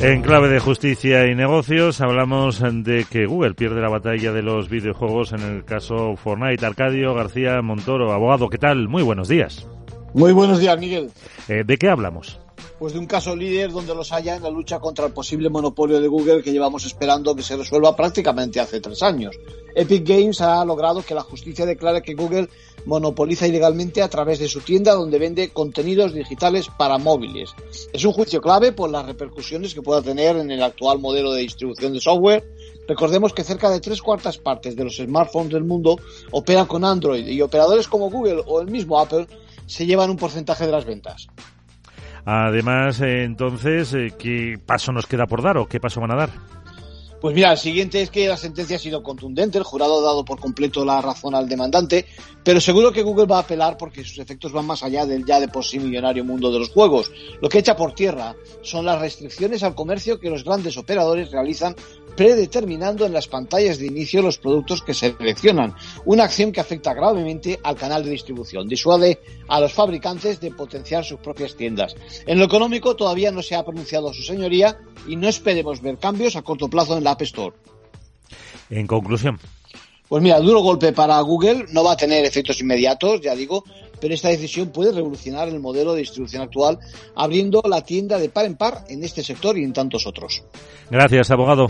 En clave de justicia y negocios hablamos de que Google pierde la batalla de los videojuegos en el caso Fortnite. Arcadio García Montoro, abogado, ¿qué tal? Muy buenos días. Muy buenos días, Miguel. Eh, ¿De qué hablamos? Pues de un caso líder donde los haya en la lucha contra el posible monopolio de Google que llevamos esperando que se resuelva prácticamente hace tres años. Epic Games ha logrado que la justicia declare que Google monopoliza ilegalmente a través de su tienda donde vende contenidos digitales para móviles. Es un juicio clave por las repercusiones que pueda tener en el actual modelo de distribución de software. Recordemos que cerca de tres cuartas partes de los smartphones del mundo operan con Android y operadores como Google o el mismo Apple se llevan un porcentaje de las ventas. Además, eh, entonces, eh, ¿qué paso nos queda por dar o qué paso van a dar? Pues mira, el siguiente es que la sentencia ha sido contundente, el jurado ha dado por completo la razón al demandante, pero seguro que Google va a apelar porque sus efectos van más allá del ya de por sí millonario mundo de los juegos. Lo que echa por tierra son las restricciones al comercio que los grandes operadores realizan predeterminando en las pantallas de inicio los productos que se seleccionan, una acción que afecta gravemente al canal de distribución, disuade a los fabricantes de potenciar sus propias tiendas. En lo económico todavía no se ha pronunciado su señoría y no esperemos ver cambios a corto plazo en la App Store. En conclusión. Pues mira, duro golpe para Google, no va a tener efectos inmediatos, ya digo, pero esta decisión puede revolucionar el modelo de distribución actual, abriendo la tienda de par en par en este sector y en tantos otros. Gracias, abogado.